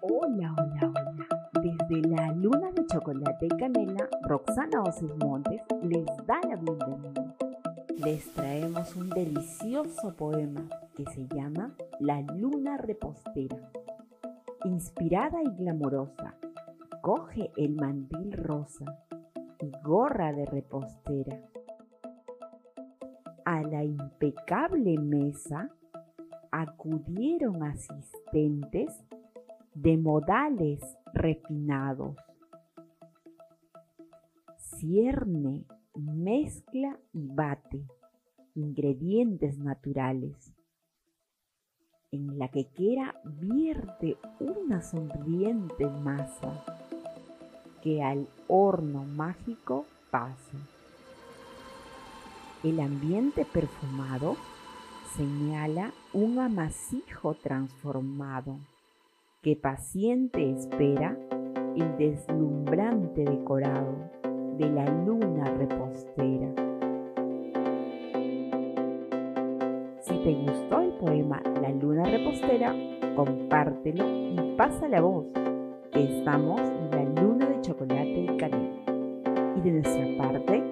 Hola, hola, hola. Desde la luna de chocolate y canela, Roxana Oces Montes les da la bienvenida. Les traemos un delicioso poema que se llama La luna repostera. Inspirada y glamorosa, coge el mandil rosa y gorra de repostera. A la impecable mesa acudieron asistentes de modales refinados. Cierne, mezcla y bate ingredientes naturales. En la quequera vierte una sonriente masa que al horno mágico pasa. El ambiente perfumado señala un amasijo transformado que paciente espera el deslumbrante decorado de la luna repostera. Si te gustó el poema La luna repostera, compártelo y pasa la voz que estamos en la luna de chocolate y canela. Y de nuestra parte,